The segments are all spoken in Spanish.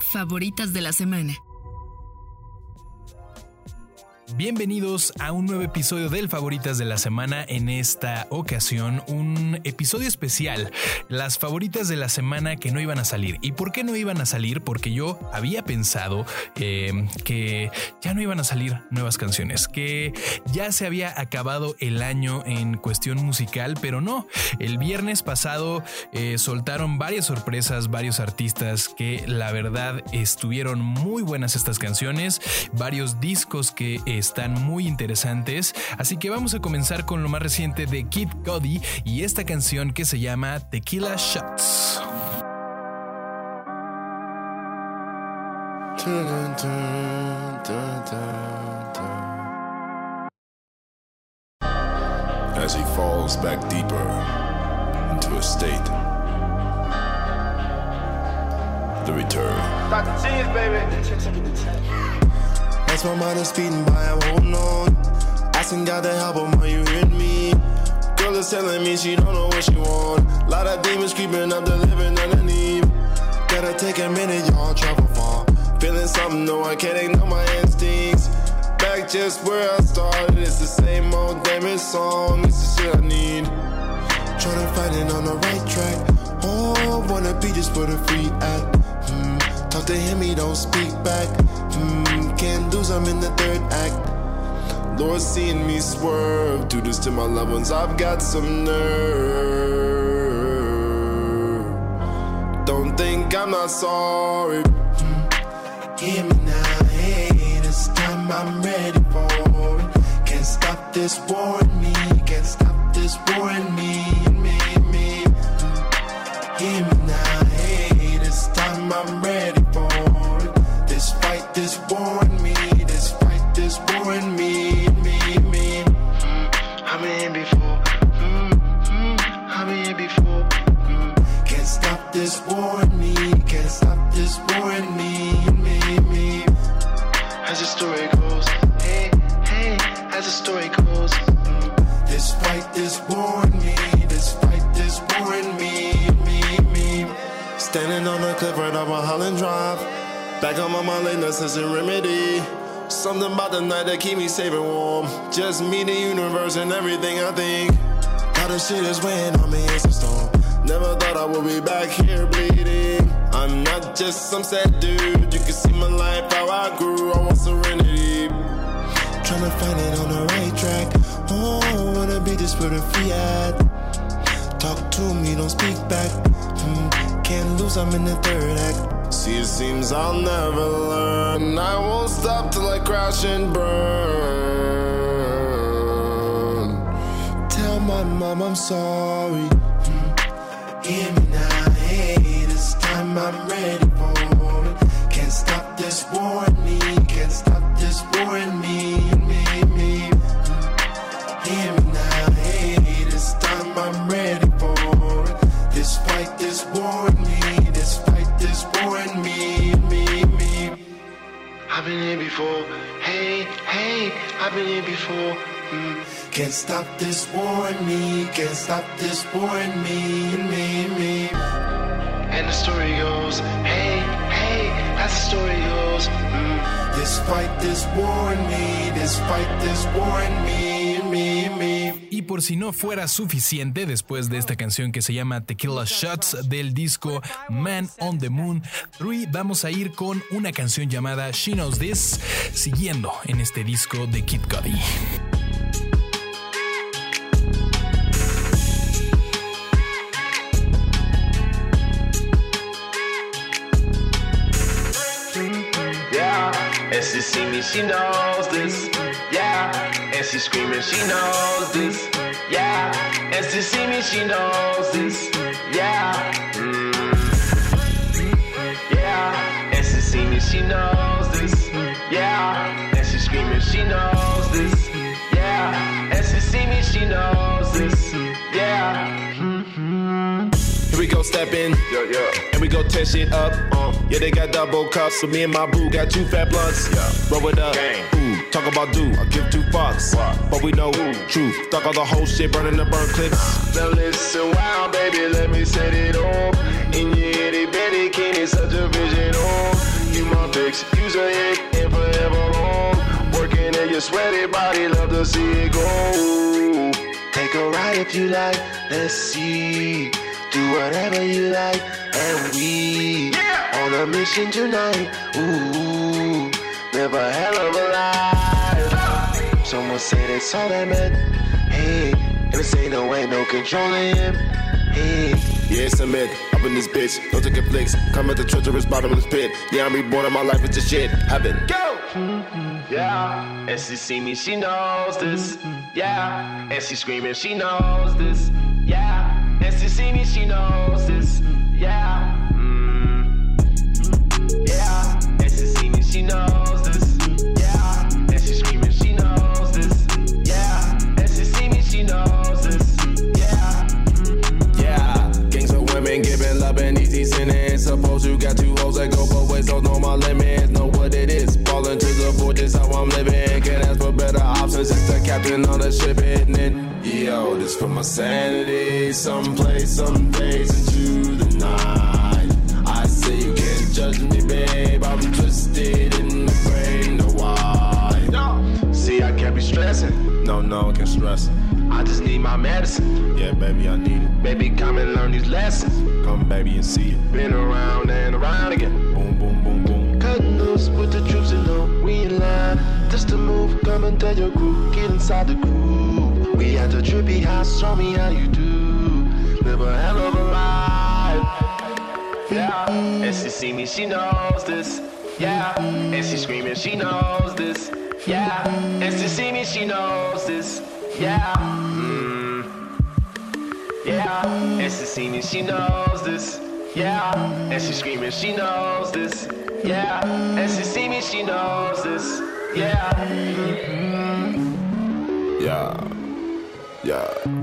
Favoritas de la semana. Bienvenidos a un nuevo episodio del Favoritas de la Semana. En esta ocasión, un episodio especial. Las favoritas de la semana que no iban a salir. ¿Y por qué no iban a salir? Porque yo había pensado eh, que ya no iban a salir nuevas canciones, que ya se había acabado el año en cuestión musical, pero no. El viernes pasado eh, soltaron varias sorpresas, varios artistas que la verdad estuvieron muy buenas estas canciones, varios discos que están muy interesantes, así que vamos a comenzar con lo más reciente de Kid Cody y esta canción que se llama Tequila Shots. As he falls back deeper into a state. The return. Dr. Cheese, baby. As my mind is speeding by, I'm holding on. Asking God to help him, are you hearing me? Girl is telling me she don't know what she want. Lot of demons creeping up, the living underneath. Gotta take a minute, y'all travel far. Feeling something, no, I can't ignore my instincts. Back just where I started, it's the same old damn song. It's the shit I need. Trying to find it on the right track. Oh, wanna be just for the free at. Hmm. Talk to him, he don't speak back. Hmm, can't lose, I'm in the third act. Lord, seeing me swerve, do this to my loved ones, I've got some nerve. Don't think I'm not sorry. Hear me now, hey, this time I'm ready for it. Can't stop this war in me, can't stop this war in me, me, me. Hear me now, hey, this time I'm ready for it. This fight, this war Holland Drive. Back on my mind, late since a remedy. Something about the night that keep me safe and warm. Just me, the universe, and everything I think. All the shit is weighing on me, it's a storm. Never thought I would be back here bleeding. I'm not just some sad dude. You can see my life, how I grew. I want serenity. Trying to find it on the right track. Oh, wanna be just where the free at. Talk to me, don't speak back. Hmm, can't lose, I'm in the third act. See, it seems I'll never learn. I won't stop till I crash and burn. Tell my mom I'm sorry. Hmm, Hear me now, hey, this time I'm ready for it. Can't stop this war in me, can't stop this war in me, me, me. Hmm, Hear me now, hey, this time I'm ready for it. This this war in me, this fight, this war in me, me, me. I've been here before, hey, hey, I've been here before. Mm. Can't stop this war in me, can't stop this war in me, me, me. And the story goes, hey, hey, as the story goes. Mm. This fight, this war in me, this fight, this war in me. Y por si no fuera suficiente, después de esta canción que se llama Tequila Shots del disco Man on the Moon 3, vamos a ir con una canción llamada She Knows This, siguiendo en este disco de Kid Cudi. Me, she knows this. Yeah, and she screaming, she knows this. Yeah, and she see me, she knows this. Yeah, mm. yeah, and she see me, she knows this. Yeah, and she screaming, she knows this. Yeah, and she see me, she knows this. Yeah. Here we go, step in. Yo, yo. And we go tear shit up. Uh, yeah, they got double cups, so me and my boo got two fat blunts. Yeah. Roll it up. Gang. Ooh, Talk about do, I give two fucks. But we know truth. Talk all the whole shit, burning the burn clips. Now listen, wow, baby, let me set it off. In your itty bitty kitty, such a vision oh. You my fix, use a hick, and forever on. Working at your sweaty body, love to see it go. Take a ride if you like, let's see. Do whatever you like, and we yeah. on a mission tonight. Ooh, never hell of a Someone say that's all that meant. Hey, this ain't no way, no controlling him. Hey. Yeah, it's a myth. Up in this bitch, no taking flicks. Come at the treacherous bottom of this pit. Yeah, I'm reborn and my life is just shit. Heaven. go. Yeah, and she see me, she knows this. Yeah, and she screaming, she knows this. Yeah, and she see me, she knows this. Yeah, mm. yeah, and she see me, she knows Suppose you got two hoes that go both ways, don't know my limits. Know what it is. Falling into the void, this how I'm living. Can't ask for better options. It's the captain on the ship hitting it. Yo, this for my sanity. Someplace, some days into the night. I say you can't judge me, babe. I'm twisted in the brain. No why? No. See, I can't be stressing. No, no, I can't stress. I just need my medicine. Yeah, baby, I need it. Baby, come and learn these lessons. Come, baby, and see it. Been around and around again. Boom, boom, boom, boom. Cutting loose with the troops and know we in line. Just to move, come and tell your crew, get inside the groove. We at the trippy house, show me how you do. Live a hell of a life. Yeah, and she see me, she knows this. Yeah, and she screaming, she knows this. Yeah, and she see me, she knows this. Yeah. Yeah, and she see me, she knows this. Yeah, and she screaming, she knows this. Yeah, and she see me, she knows this. Yeah. Yeah. Yeah.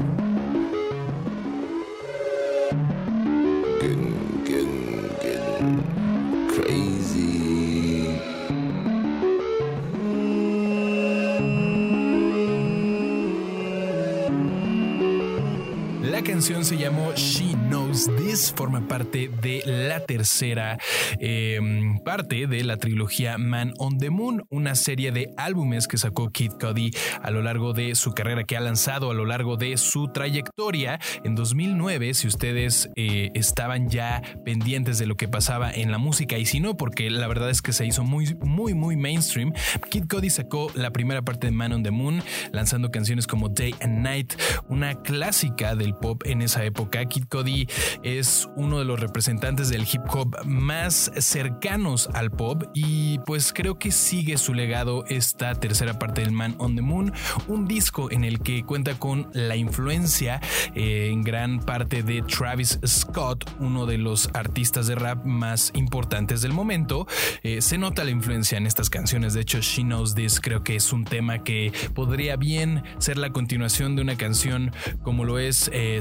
Canción se llamó She Knows This, forma parte de la tercera eh, parte de la trilogía Man on the Moon, una serie de álbumes que sacó Kid Cudi a lo largo de su carrera, que ha lanzado a lo largo de su trayectoria. En 2009, si ustedes eh, estaban ya pendientes de lo que pasaba en la música, y si no, porque la verdad es que se hizo muy, muy, muy mainstream, Kid Cudi sacó la primera parte de Man on the Moon, lanzando canciones como Day and Night, una clásica del pop en esa época. Kid Cudi es uno de los representantes del hip hop más cercanos al pop y pues creo que sigue su legado esta tercera parte del Man on the Moon, un disco en el que cuenta con la influencia eh, en gran parte de Travis Scott, uno de los artistas de rap más importantes del momento. Eh, se nota la influencia en estas canciones, de hecho She Knows This creo que es un tema que podría bien ser la continuación de una canción como lo es eh,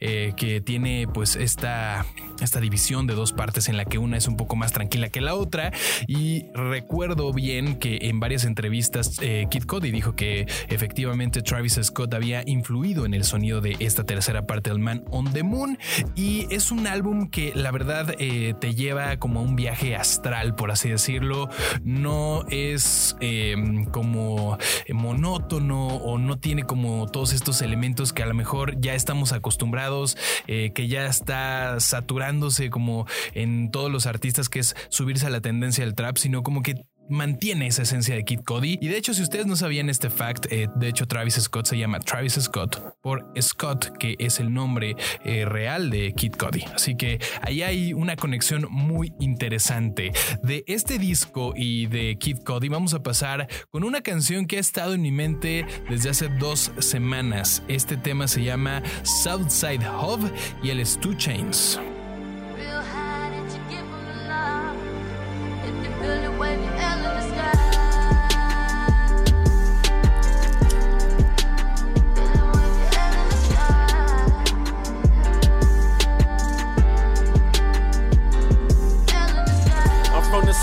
Eh, que tiene pues esta, esta división de dos partes en la que una es un poco más tranquila que la otra. Y recuerdo bien que en varias entrevistas eh, Kid Cody dijo que efectivamente Travis Scott había influido en el sonido de esta tercera parte del Man on the Moon. Y es un álbum que la verdad eh, te lleva como a un viaje astral, por así decirlo. No es eh, como monótono o no tiene como todos estos elementos que a lo mejor ya estamos acostumbrados, eh, que ya está saturándose como en todos los artistas, que es subirse a la tendencia del trap, sino como que mantiene esa esencia de Kid Cody. Y de hecho, si ustedes no sabían este fact, eh, de hecho Travis Scott se llama Travis Scott por Scott, que es el nombre eh, real de Kid Cody. Así que ahí hay una conexión muy interesante. De este disco y de Kid Cody vamos a pasar con una canción que ha estado en mi mente desde hace dos semanas. Este tema se llama Southside Hub y el Two Chains.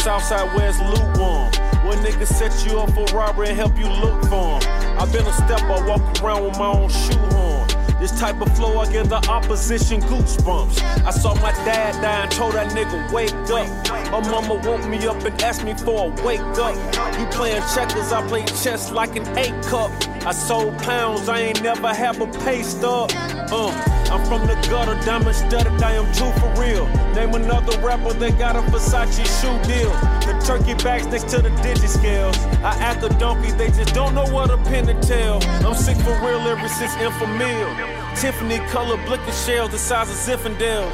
I'm from the south side where it's lukewarm. When niggas set you up for robbery and help you look for 'em. i been a step, I walk around with my own shoe horn. This type of flow, I give the opposition goosebumps. I saw my dad die and told that nigga, wake up. My mama woke me up and asked me for a wake up. You playing checkers, I play chess like an eight cup. I sold pounds, I ain't never have a pay stub. Uh, I'm from the gutter, diamond studded, I am true for real. Name another rapper that got a Versace shoe deal. The turkey bags next to the digi scales. I act a donkey, they just don't know what a pin to tell. I'm sick for real ever since Infamil. Tiffany color blicker shells the size of Zinfandels.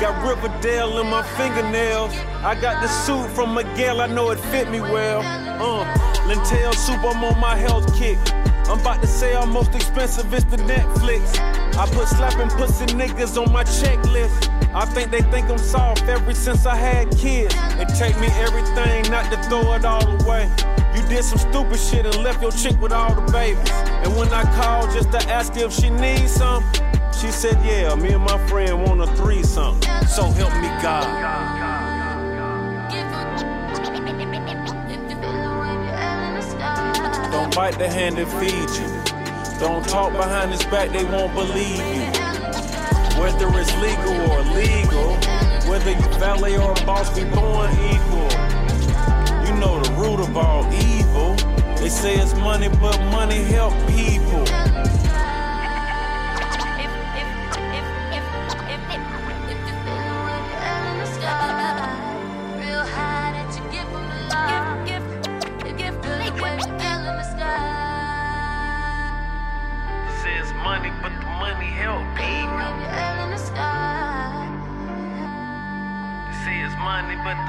Got Riverdale in my fingernails. I got the suit from Miguel, I know it fit me well. Uh, lentil soup, I'm on my health kick. I'm about to say our most expensive is the Netflix. I put slapping pussy niggas on my checklist. I think they think I'm soft ever since I had kids. It take me everything not to throw it all away. You did some stupid shit and left your chick with all the babies. And when I called just to ask if she needs some, she said, Yeah, me and my friend want a threesome. So help me God. Don't bite the hand that feeds you. Don't talk behind his back, they won't believe you. Whether it's legal or illegal, whether you valet or a boss, we born equal. You know the root of all evil. They say it's money, but money help people.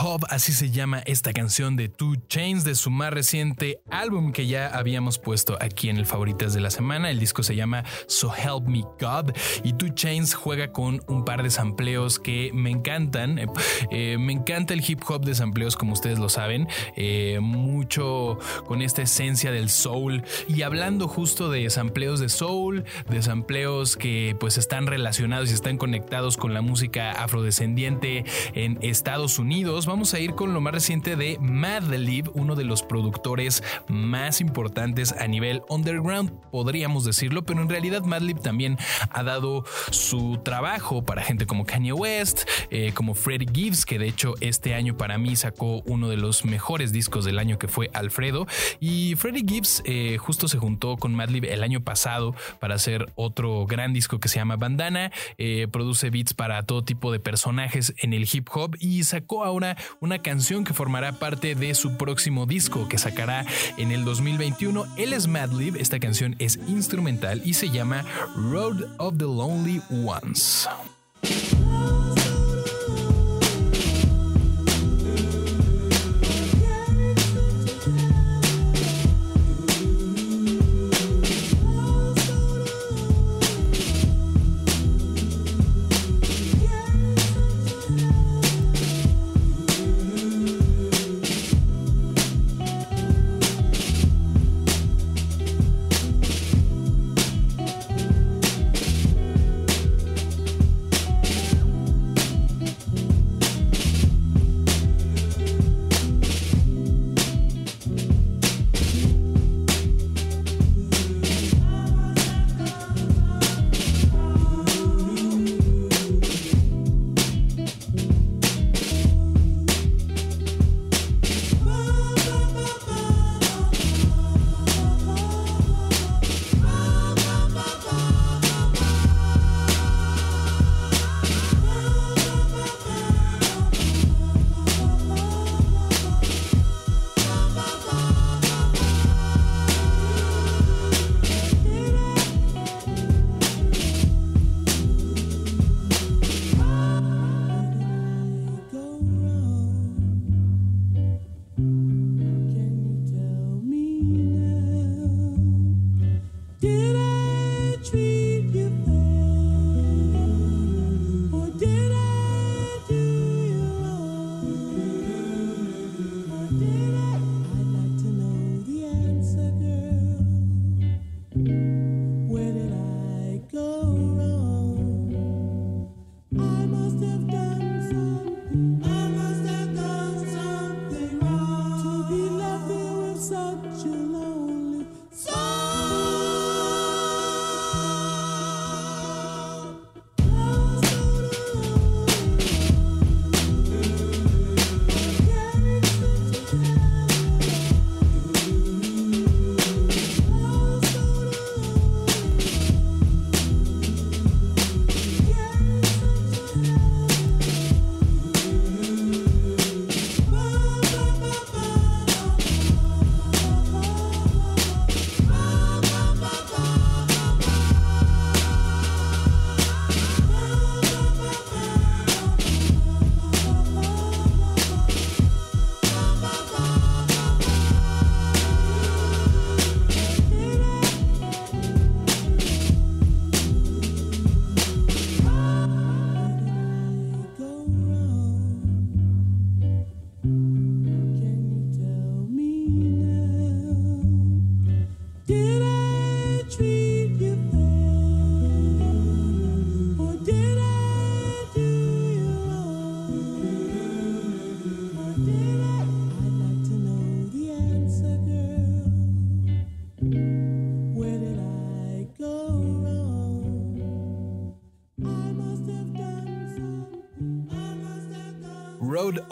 Hub, así se llama esta canción de Two Chains de su más reciente álbum que ya habíamos puesto aquí en el Favoritas de la Semana. El disco se llama So Help Me God y Two Chains juega con un par de sampleos que me encantan. Eh, eh, me encanta el hip hop de sampleos, como ustedes lo saben, eh, mucho con esta esencia del soul y hablando justo de sampleos de soul, de sampleos que pues están relacionados y están conectados con la música afrodescendiente en Estados Unidos. Vamos a ir con lo más reciente de Madlib, uno de los productores más importantes a nivel underground, podríamos decirlo, pero en realidad Madlib también ha dado su trabajo para gente como Kanye West, eh, como Freddie Gibbs, que de hecho este año para mí sacó uno de los mejores discos del año que fue Alfredo. Y Freddie Gibbs eh, justo se juntó con Madlib el año pasado para hacer otro gran disco que se llama Bandana. Eh, produce beats para todo tipo de personajes en el hip hop y sacó ahora una canción que formará parte de su próximo disco que sacará en el 2021. Él es Madlib, esta canción es instrumental y se llama Road of the Lonely Ones.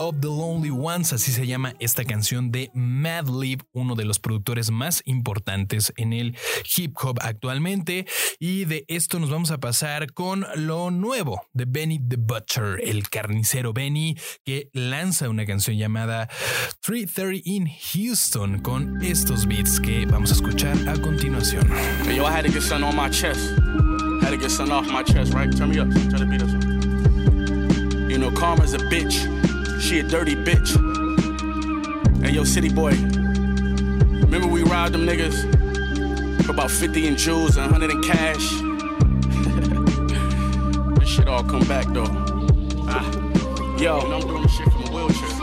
Of the Lonely Ones, así se llama esta canción de Madlib, uno de los productores más importantes en el hip hop actualmente. Y de esto nos vamos a pasar con lo nuevo de Benny the Butcher, el carnicero Benny, que lanza una canción llamada 330 in Houston con estos beats que vamos a escuchar a continuación. Yo, I had to get something on my chest. Had to get something off chest, right? Turn me up. Turn the beat up. You know, Karma's a bitch. She a dirty bitch. And yo, city boy. Remember we robbed them niggas for about 50 in jewels and 100 in cash? this shit all come back though. Ah. Yo,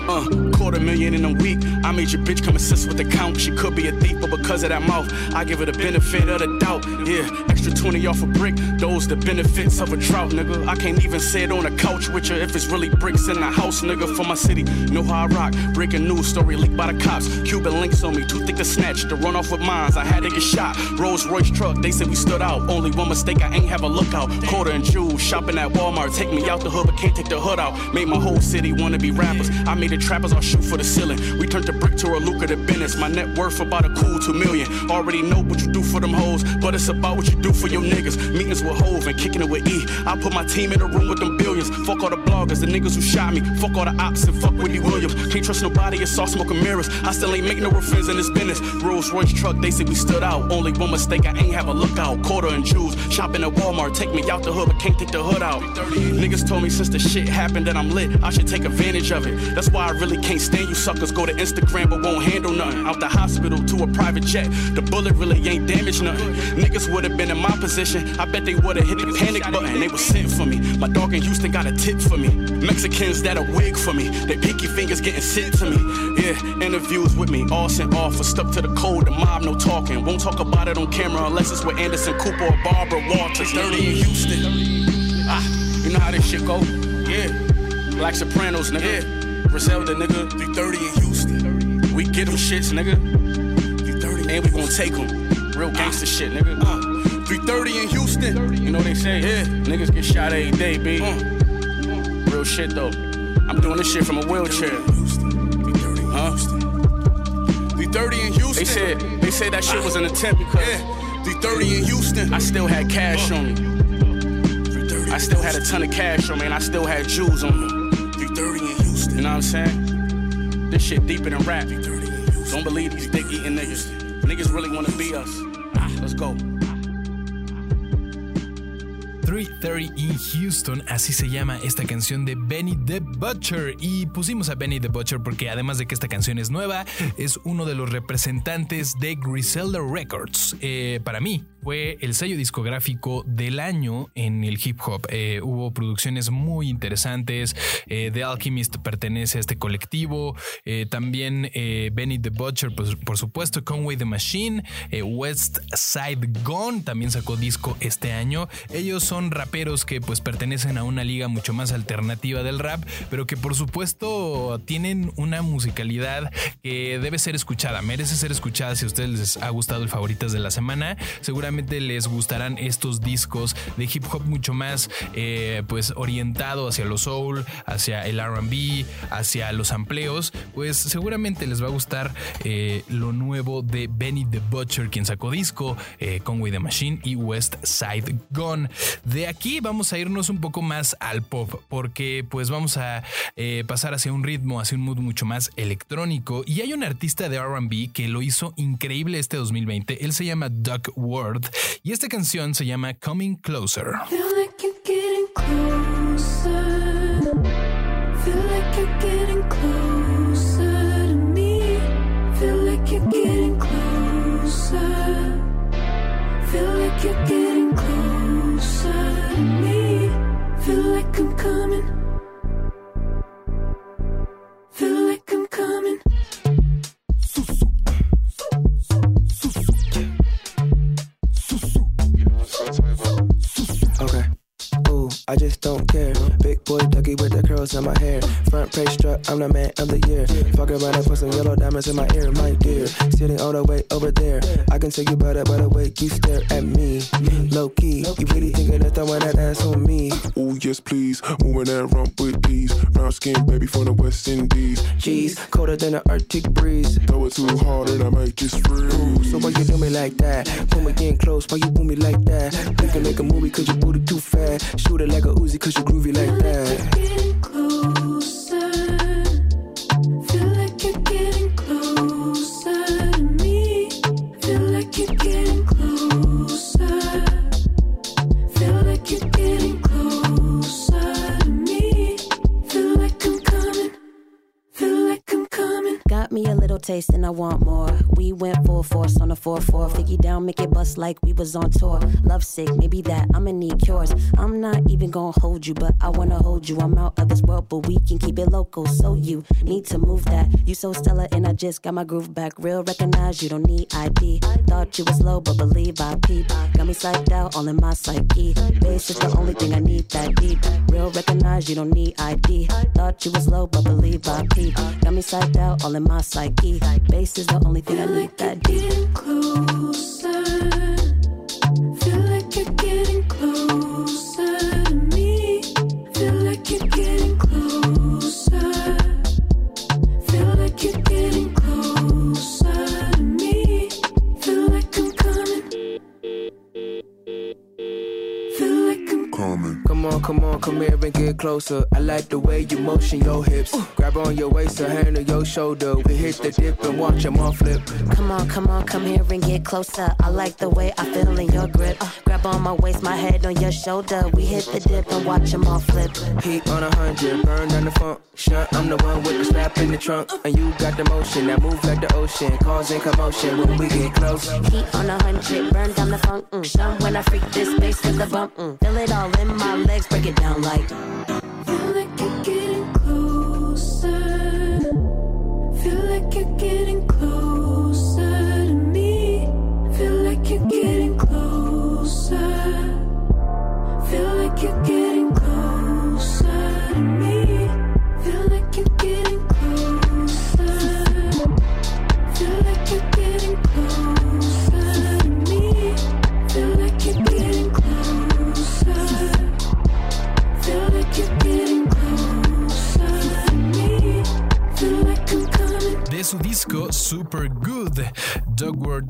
Uh, quarter million in a week. I made your bitch come assist with the count. She could be a thief, but because of that mouth, I give her the benefit of the doubt. Yeah, extra 20 off a brick. Those the benefits of a drought, nigga. I can't even sit on a couch with you if it's really bricks in the house, nigga. For my city, know how I rock. Breaking news story leaked by the cops. Cuban links on me, too thick to snatch. To run off with mines, I had to get shot. Rolls Royce truck, they said we stood out. Only one mistake, I ain't have a lookout. Quarter and jewels, shopping at Walmart. Take me out the hood, but can't take the hood out. Made my whole city wanna be rappers. I made the trappers all shoot for the ceiling. We turned the brick to a lucrative business. My net worth about a cool two million. Already know what you do for them hoes, but it's about what you do for your niggas. Meetings with Hove and kicking it with E. I put my team in a room with them billions. Fuck all the bloggers, the niggas who shot me. Fuck all the ops and fuck Whitney Williams. Can't trust nobody, it's all smoking mirrors. I still ain't make no friends in this business. Rolls Royce truck, they say we stood out. Only one mistake, I ain't have a lookout. Quarter and jewels, shopping at Walmart. Take me out the hood, but can't take the hood out. Niggas told me since the shit happened that I'm lit, I should take advantage of it. That's why I really can't stand you suckers. Go to Instagram, but won't handle nothing. Out the hospital to a private jet. The bullet really ain't damaged nothing. Niggas would have been in my position. I bet they would have hit the panic button. They was sent for me. My dog in Houston got a tip for me. Mexicans that a wig for me. They pinky fingers getting sent to me. Yeah, interviews with me. All sent off. Stuck to the code. The mob, no talking. Won't talk about it on camera unless it's with Anderson Cooper or Barbara Walters. Dirty in Houston. Ah, you know how this shit go? Yeah. Black Sopranos, nigga. Yeah. Griselda, nigga. 330 in Houston. We get them shits, nigga. 330. And we gon' take them. Real gangster shit, nigga. Uh, 330 in Houston. You know what they say? Yeah. Niggas get shot every day, B. Uh, real shit, though. I'm doing this shit from a wheelchair. Huh? 330 in Houston. They said they said that shit was an attempt because yeah. 330 in Houston. I still had cash on me. I still had a ton of cash on me, and I still had jewels on me. 330 in Houston. You know what I'm saying? This shit deeper than rap. Don't believe these dick eating niggas. Niggas really wanna be us. Ah, let's go. 330 in Houston, así se llama esta canción de Benny the Butcher. Y pusimos a Benny the Butcher porque además de que esta canción es nueva, es uno de los representantes de Griselda Records. Eh, para mí, fue el sello discográfico del año en el hip hop. Eh, hubo producciones muy interesantes. Eh, The Alchemist pertenece a este colectivo. Eh, también eh, Benny the Butcher, pues, por supuesto, Conway the Machine. West Side Gun también sacó disco este año. Ellos son raperos que pues pertenecen a una liga mucho más alternativa del rap, pero que por supuesto tienen una musicalidad que debe ser escuchada, merece ser escuchada si a ustedes les ha gustado el favoritas de la semana. Seguramente les gustarán estos discos de hip hop mucho más eh, pues orientado hacia lo soul, hacia el RB, hacia los amplios. Pues seguramente les va a gustar eh, lo nuevo de Benny the Butcher, quien sacó disco eh, con Way the Machine y West Side Gun. De aquí vamos a irnos un poco más al pop, porque pues vamos a pasar hacia un ritmo, hacia un mood mucho más electrónico. Y hay un artista de RB que lo hizo increíble este 2020. Él se llama Duck Ward y esta canción se llama Coming Closer. Feel like ducky with the curls in my hair. Front page strut, I'm the man of the year. Fuck around and put some yellow diamonds in my ear, my dear. Sitting all the way over there. I can tell you better by the way you stare at me. Low key, you really thinking that throwing that ass on me? Ooh, yes, please. Moving that rump with ease. Brown skin, baby, from the West Indies. Jeez, colder than an Arctic breeze. Throw it too hard and I might just freeze. So why you do me like that? Pull me in close, why you pull me like that? We can make a movie cause you booty too fast. Shoot it like a Uzi cause you groovy like that. Taste and I want more. We went full force on the 4-4. Figgy down, make it bust like we was on tour. Love sick, maybe that, I'ma need cures. I'm not even gonna hold you, but I wanna hold you. I'm out of this world, but we can keep it local. So you need to move that. You so stellar and I just got my groove back. Real recognize you don't need ID. Thought you was low, but believe I peep. Got me psyched out, all in my psyche. Bass is the only thing I need that deep. Real recognize you don't need ID. Thought you was low, but believe I peep. Got me psyched out, all in my psyche. Bass is the only thing I need like that deep. getting closer. Feel like you're getting closer to me. Feel like you're getting closer. Feel like you're getting closer to me. Feel like I'm coming. Feel like I'm Coming. Come on, come on, come here and get closer. I like the way you motion your hips. Grab on your waist, a hand on your shoulder. We hit the dip and watch them all flip. Come on, come on, come here and get closer. I like the way I feel in your grip. Uh, grab on my waist, my head on your shoulder. We hit the dip and watch them all flip. Heat on a hundred, burn down the funk. Shunt, I'm the one with the strap in the trunk. And you got the motion that move like the ocean, causing commotion when we get close. Heat on a hundred, burn down the funk. Mm. When I freak this space with the bump. Mm. Feel it all in my legs, break it down light.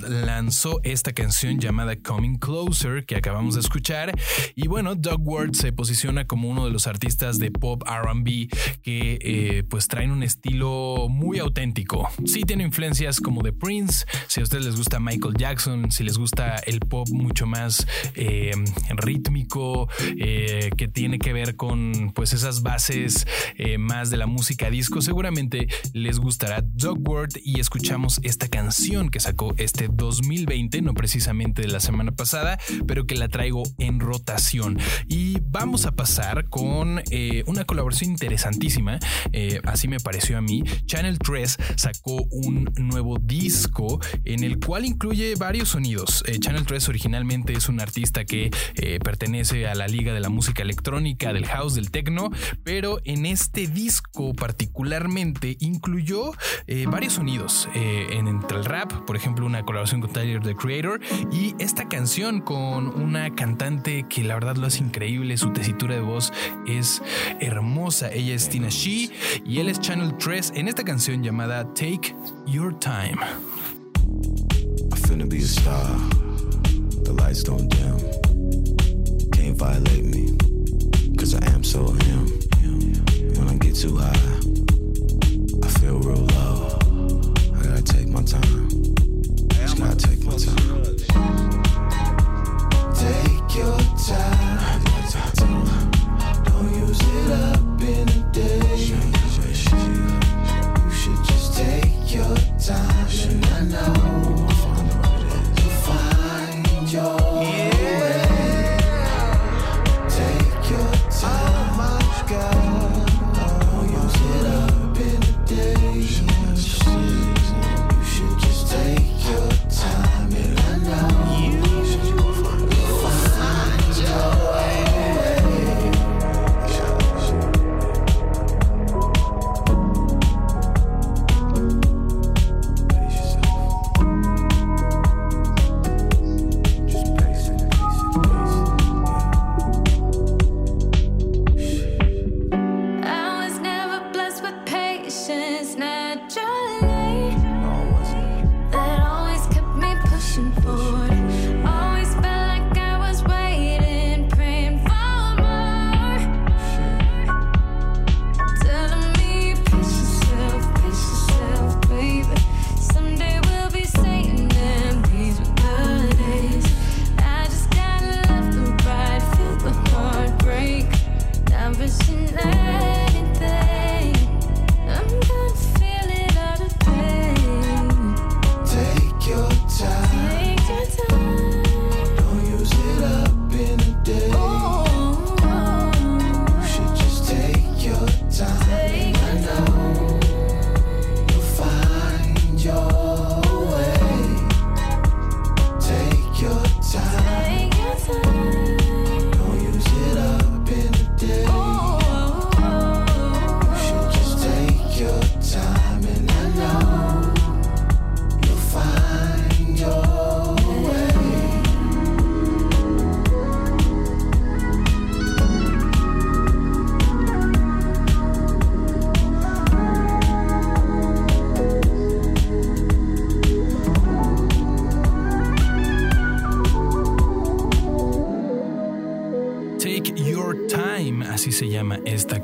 Lanzó esta canción llamada Coming Closer que acabamos de escuchar. Y bueno, Dogward se posiciona como uno de los artistas de pop RB que eh, pues traen un estilo muy auténtico. Sí tiene influencias como de Prince, si a ustedes les gusta Michael Jackson, si les gusta el pop mucho más eh, rítmico, eh, que tiene que ver con pues esas bases más de la música disco, seguramente les gustará Dogward y escuchamos esta canción que sacó este 2020, no precisamente de la semana pasada, pero que la traigo en rotación. Y vamos a pasar con eh, una colaboración interesantísima, eh, así me pareció a mí. Channel 3 sacó un nuevo disco en el cual incluye varios sonidos. Eh, Channel 3 originalmente es un artista que pertenece a la liga de la música electrónica, del house, del techno, pero en este disco particularmente incluyó varios sonidos en, entre el rap, por ejemplo una colaboración con Tyler the Creator y esta canción con una cantante que la verdad lo hace increíble, su tesitura de voz es hermosa, ella es Tina She y él es Channel 3 en esta canción llamada Take Your Time. I finna be a star. The lights don't dim. Can't violate me. Cause I am so him. When I get too high, I feel real low. I gotta take my time. Take your time. Don't use it up in a day. You should just take your time.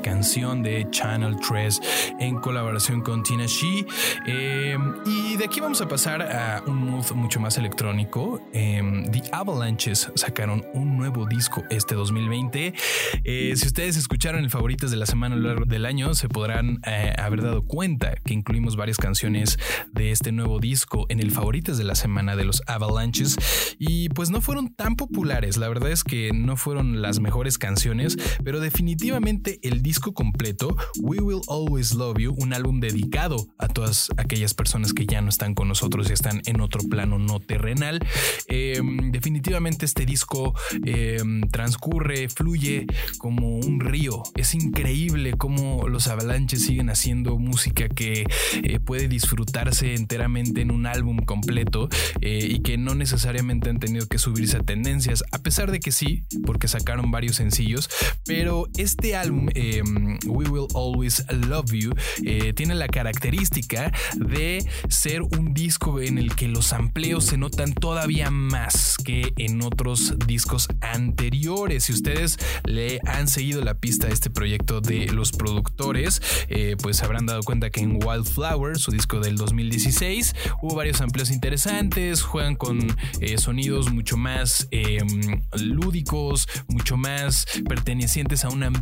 Canción de Channel 3 en colaboración con Tina She. Eh, y de aquí vamos a pasar a un mood mucho más electrónico. Eh, The Avalanches sacaron un nuevo disco este 2020. Eh, si ustedes escucharon el favoritos de la semana a lo largo del año, se podrán eh, haber dado cuenta que incluimos varias canciones de este nuevo disco en el favoritos de la semana de los Avalanches. Y pues no fueron tan populares. La verdad es que no fueron las mejores canciones, pero definitivamente el disco completo, We Will Always Love You, un álbum dedicado a todas aquellas personas que ya no están con nosotros y están en otro plano no terrenal. Eh, definitivamente este disco eh, transcurre, fluye como un río. Es increíble cómo los avalanches siguen haciendo música que eh, puede disfrutarse enteramente en un álbum completo eh, y que no necesariamente han tenido que subirse a tendencias, a pesar de que sí, porque sacaron varios sencillos, pero este álbum, eh, We Will Always Love You, eh, tiene la característica de ser un disco en el que los amplios se notan todavía más que en otros discos anteriores. Si ustedes le han seguido la pista a este proyecto de los productores, eh, pues habrán dado cuenta que en Wildflower, su disco del 2016, hubo varios amplios interesantes, juegan con eh, sonidos mucho más eh, lúdicos, mucho más pertenecientes a un ambiente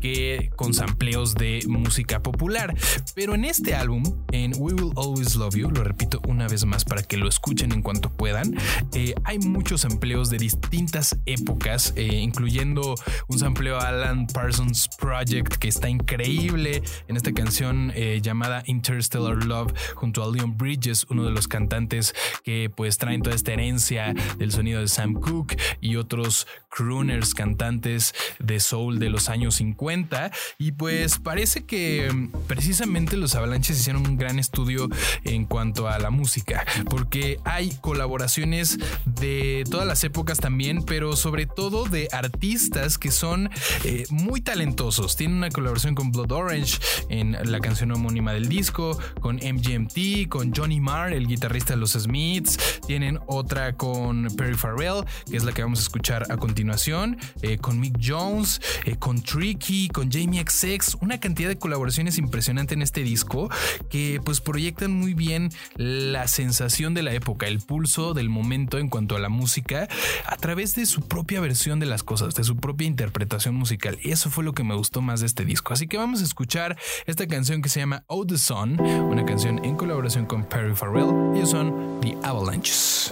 que con sampleos de música popular. Pero en este álbum, en We Will Always Love You, lo repito una vez más para que lo escuchen en cuanto puedan, eh, hay muchos sampleos de distintas épocas, eh, incluyendo un sampleo a Alan Parsons Project que está increíble en esta canción eh, llamada Interstellar Love junto a Leon Bridges, uno de los cantantes que pues traen toda esta herencia del sonido de Sam Cooke y otros crooners, cantantes de soul de los años 50 y pues parece que precisamente los Avalanches hicieron un gran estudio en cuanto a la música porque hay colaboraciones de todas las épocas también pero sobre todo de artistas que son eh, muy talentosos. Tienen una colaboración con Blood Orange en la canción homónima del disco con MGMT con Johnny Marr el guitarrista de los Smiths. Tienen otra con Perry Farrell que es la que vamos a escuchar a continuación eh, con Mick Jones eh, con Tricky con Jamie XX una cantidad de colaboraciones impresionante en este disco que pues proyectan muy bien la sensación de la época, el pulso del momento en cuanto a la música a través de su propia versión de las cosas, de su propia interpretación musical. Y eso fue lo que me gustó más de este disco. Así que vamos a escuchar esta canción que se llama Oh the Sun, una canción en colaboración con Perry Farrell. Ellos son The Avalanches.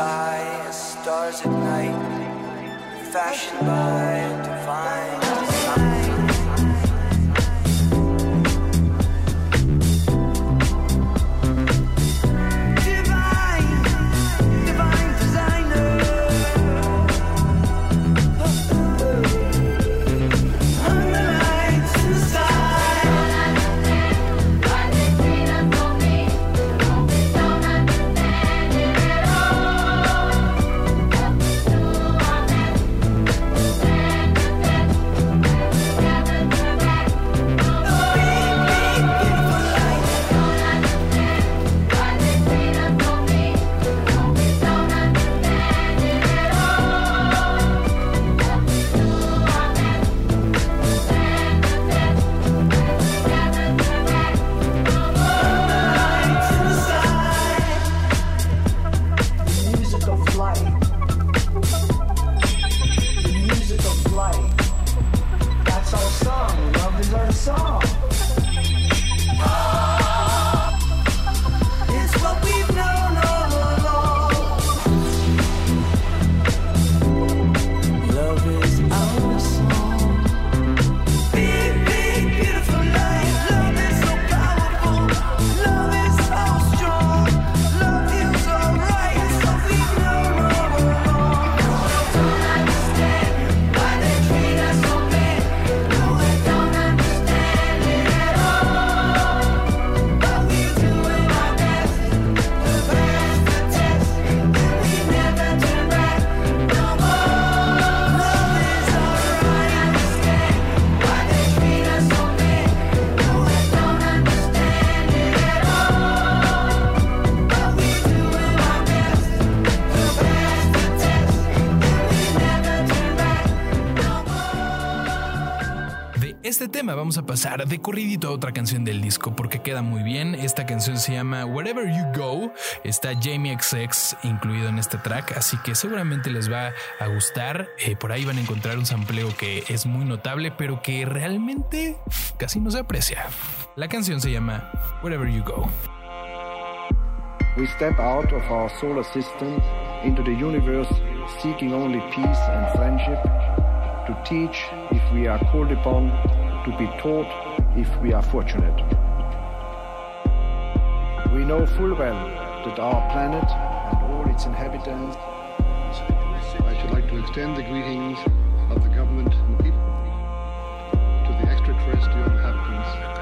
Sky as stars at night, fashioned by este tema. Vamos a pasar de corridito a otra canción del disco porque queda muy bien. Esta canción se llama Wherever You Go. Está Jamie XX incluido en este track, así que seguramente les va a gustar. Eh, por ahí van a encontrar un sampleo que es muy notable, pero que realmente casi no se aprecia. La canción se llama Wherever You Go. We step out of our solar system into the universe seeking only peace and friendship, to teach if we are called upon, to be taught if we are fortunate. We know full well that our planet and all its inhabitants. I should like to extend the greetings of the government and the people to the extraterrestrial inhabitants.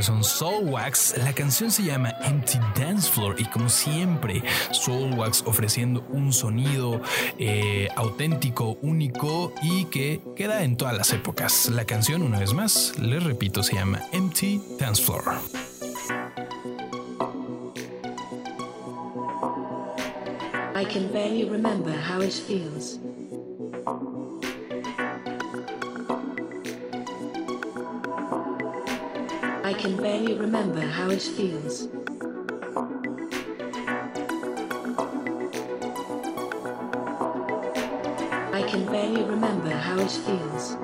Ellos son Soulwax. La canción se llama Empty Dance Floor y como siempre, Soulwax ofreciendo un sonido eh, auténtico, único y que queda en todas las épocas. La canción, una vez más, les repito, se llama Empty Dance Floor. I can barely remember how it feels. Can barely remember how it feels. I can barely remember how it feels.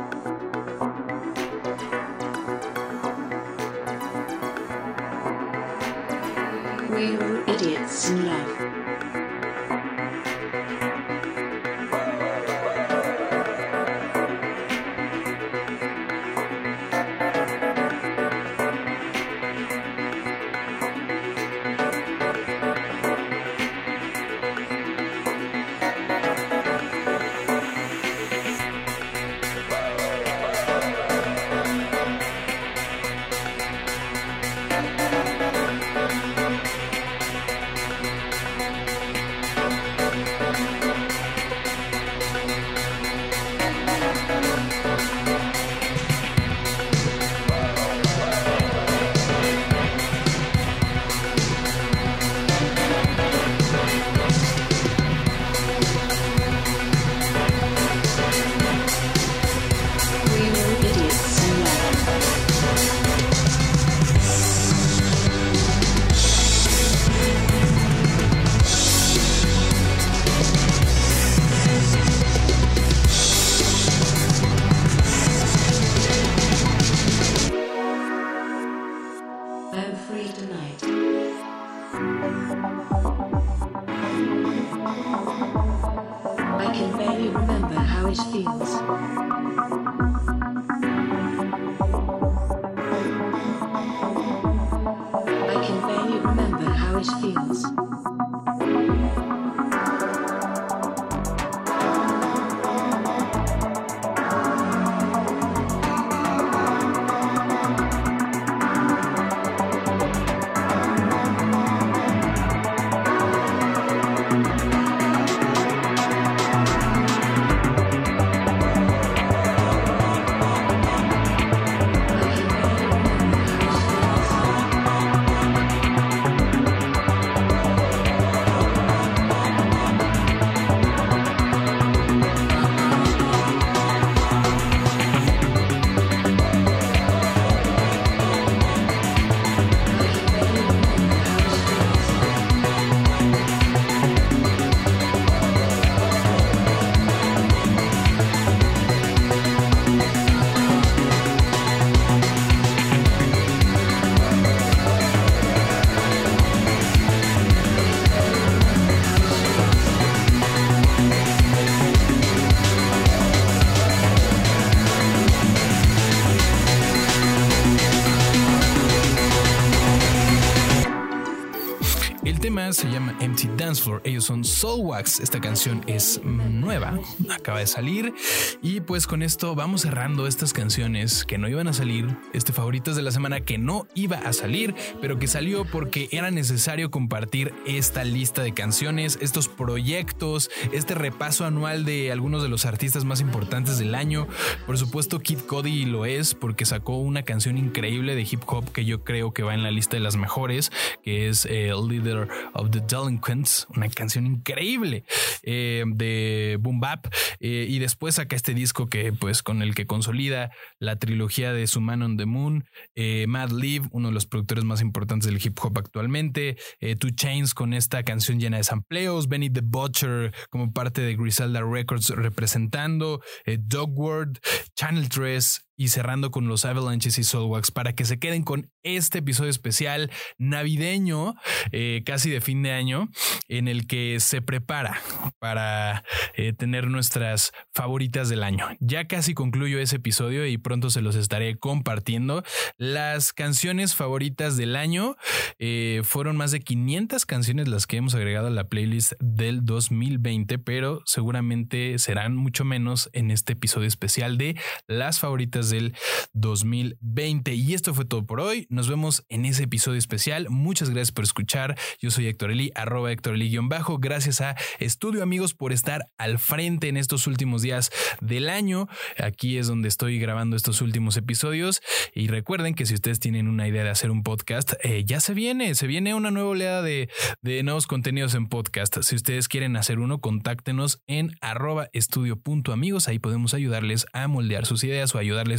Ellos son Soulwax. Esta canción es nueva, acaba de salir. Y pues con esto vamos cerrando estas canciones que no iban a salir. Este favoritos de la semana que no iba a salir, pero que salió porque era necesario compartir esta lista de canciones, estos proyectos, este repaso anual de algunos de los artistas más importantes del año. Por supuesto, Kid Cody lo es porque sacó una canción increíble de hip hop que yo creo que va en la lista de las mejores, que es eh, Leader of the Delinquents, una canción increíble eh, de Boom Bap. Eh, y después saca este disco que, pues, con el que consolida la trilogía de Su Man on the Moon, eh, Mad Live, uno de los productores más importantes del hip hop actualmente, eh, Two Chains con esta canción llena de sampleos, Benny the Butcher como parte de Griselda Records representando, Dogward, Channel 3, y cerrando con los Avalanches y Soulwax para que se queden con este episodio especial navideño, eh, casi de fin de año, en el que se prepara para eh, tener nuestras favoritas del año. Ya casi concluyo ese episodio y pronto se los estaré compartiendo. Las canciones favoritas del año eh, fueron más de 500 canciones las que hemos agregado a la playlist del 2020, pero seguramente serán mucho menos en este episodio especial de las favoritas del 2020. Y esto fue todo por hoy. Nos vemos en ese episodio especial. Muchas gracias por escuchar. Yo soy Héctor Eli, arroba Héctor Eli-bajo. Gracias a Estudio Amigos por estar al frente en estos últimos días del año. Aquí es donde estoy grabando estos últimos episodios. Y recuerden que si ustedes tienen una idea de hacer un podcast, eh, ya se viene, se viene una nueva oleada de, de nuevos contenidos en podcast. Si ustedes quieren hacer uno, contáctenos en arroba estudio.amigos. Ahí podemos ayudarles a moldear sus ideas o ayudarles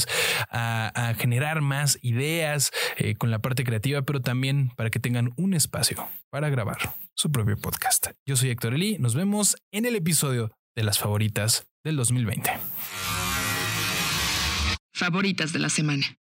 a, generar más ideas eh, con la parte creativa, pero también para que tengan un espacio para grabar su propio podcast. Yo soy Héctor Eli. Nos vemos en el episodio de las favoritas del 2020. Favoritas de la semana.